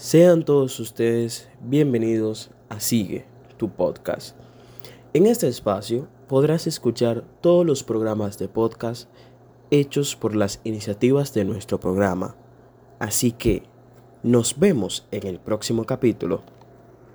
Sean todos ustedes bienvenidos a Sigue, tu podcast. En este espacio podrás escuchar todos los programas de podcast hechos por las iniciativas de nuestro programa. Así que nos vemos en el próximo capítulo.